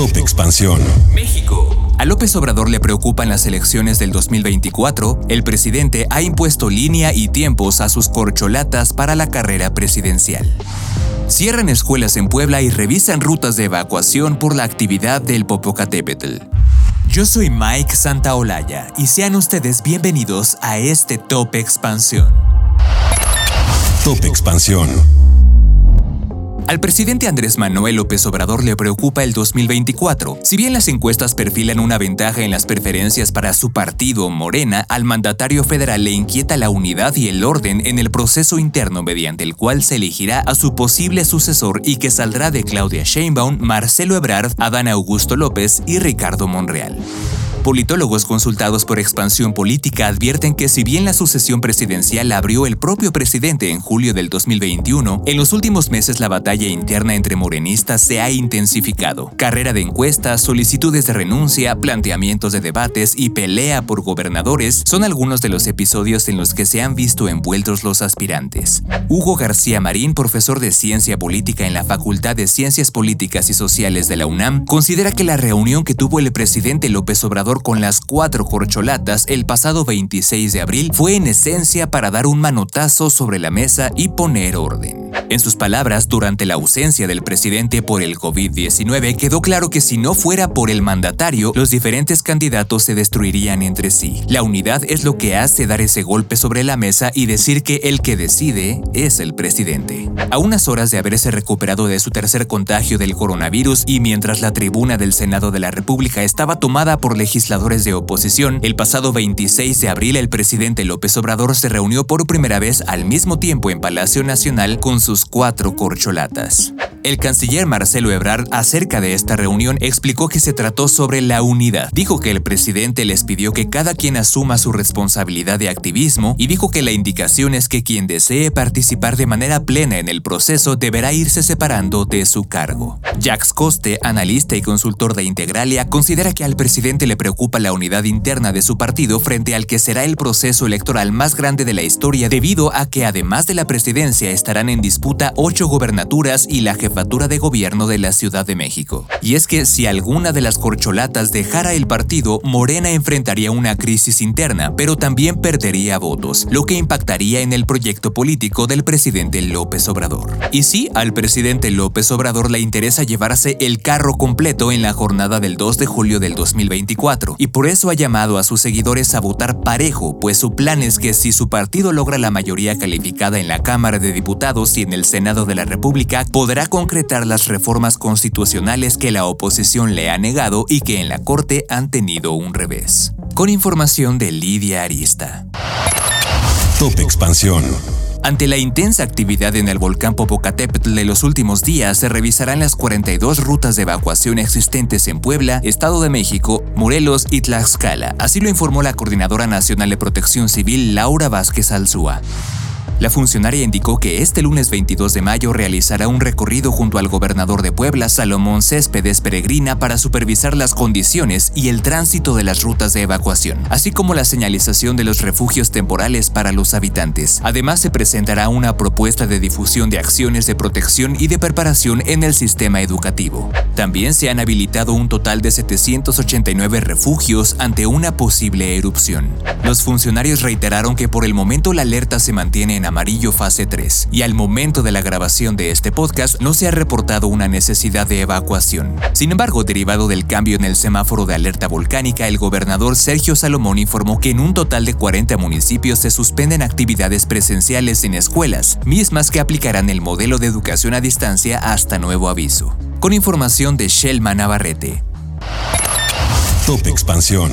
Top Expansión. México. A López Obrador le preocupan las elecciones del 2024. El presidente ha impuesto línea y tiempos a sus corcholatas para la carrera presidencial. Cierran escuelas en Puebla y revisan rutas de evacuación por la actividad del Popocatépetl. Yo soy Mike Santaolalla y sean ustedes bienvenidos a este Top Expansión. Top Expansión. Al presidente Andrés Manuel López Obrador le preocupa el 2024. Si bien las encuestas perfilan una ventaja en las preferencias para su partido, Morena, al mandatario federal le inquieta la unidad y el orden en el proceso interno mediante el cual se elegirá a su posible sucesor y que saldrá de Claudia Sheinbaum, Marcelo Ebrard, Adán Augusto López y Ricardo Monreal. Politólogos consultados por Expansión Política advierten que si bien la sucesión presidencial abrió el propio presidente en julio del 2021, en los últimos meses la batalla interna entre morenistas se ha intensificado. Carrera de encuestas, solicitudes de renuncia, planteamientos de debates y pelea por gobernadores son algunos de los episodios en los que se han visto envueltos los aspirantes. Hugo García Marín, profesor de Ciencia Política en la Facultad de Ciencias Políticas y Sociales de la UNAM, considera que la reunión que tuvo el presidente López Obrador con las cuatro corcholatas el pasado 26 de abril fue en esencia para dar un manotazo sobre la mesa y poner orden. En sus palabras, durante la ausencia del presidente por el COVID-19, quedó claro que si no fuera por el mandatario, los diferentes candidatos se destruirían entre sí. La unidad es lo que hace dar ese golpe sobre la mesa y decir que el que decide es el presidente. A unas horas de haberse recuperado de su tercer contagio del coronavirus y mientras la tribuna del Senado de la República estaba tomada por legisladores de oposición, el pasado 26 de abril el presidente López Obrador se reunió por primera vez al mismo tiempo en Palacio Nacional con sus cuatro corcholatas. El canciller Marcelo Ebrard acerca de esta reunión explicó que se trató sobre la unidad. Dijo que el presidente les pidió que cada quien asuma su responsabilidad de activismo y dijo que la indicación es que quien desee participar de manera plena en el proceso deberá irse separando de su cargo. Jax Coste, analista y consultor de Integralia, considera que al presidente le preocupa la unidad interna de su partido frente al que será el proceso electoral más grande de la historia debido a que además de la presidencia estarán en disputa ocho gobernaturas y la jefatura de gobierno de la Ciudad de México. Y es que si alguna de las corcholatas dejara el partido, Morena enfrentaría una crisis interna, pero también perdería votos, lo que impactaría en el proyecto político del presidente López Obrador. Y sí, al presidente López Obrador le interesa llevarse el carro completo en la jornada del 2 de julio del 2024, y por eso ha llamado a sus seguidores a votar parejo, pues su plan es que si su partido logra la mayoría calificada en la Cámara de Diputados y en el Senado de la República, podrá concretar las reformas constitucionales que la oposición le ha negado y que en la Corte han tenido un revés. Con información de Lidia Arista. Top Expansión. Ante la intensa actividad en el volcán Popocatépetl de los últimos días, se revisarán las 42 rutas de evacuación existentes en Puebla, Estado de México, Morelos y Tlaxcala. Así lo informó la Coordinadora Nacional de Protección Civil, Laura Vázquez Alzúa. La funcionaria indicó que este lunes 22 de mayo realizará un recorrido junto al gobernador de Puebla, Salomón Céspedes Peregrina, para supervisar las condiciones y el tránsito de las rutas de evacuación, así como la señalización de los refugios temporales para los habitantes. Además, se presentará una propuesta de difusión de acciones de protección y de preparación en el sistema educativo. También se han habilitado un total de 789 refugios ante una posible erupción. Los funcionarios reiteraron que por el momento la alerta se mantiene en amarillo fase 3 y al momento de la grabación de este podcast no se ha reportado una necesidad de evacuación. Sin embargo, derivado del cambio en el semáforo de alerta volcánica, el gobernador Sergio Salomón informó que en un total de 40 municipios se suspenden actividades presenciales en escuelas, mismas que aplicarán el modelo de educación a distancia hasta nuevo aviso. Con información de Shelma Navarrete. Top Expansión.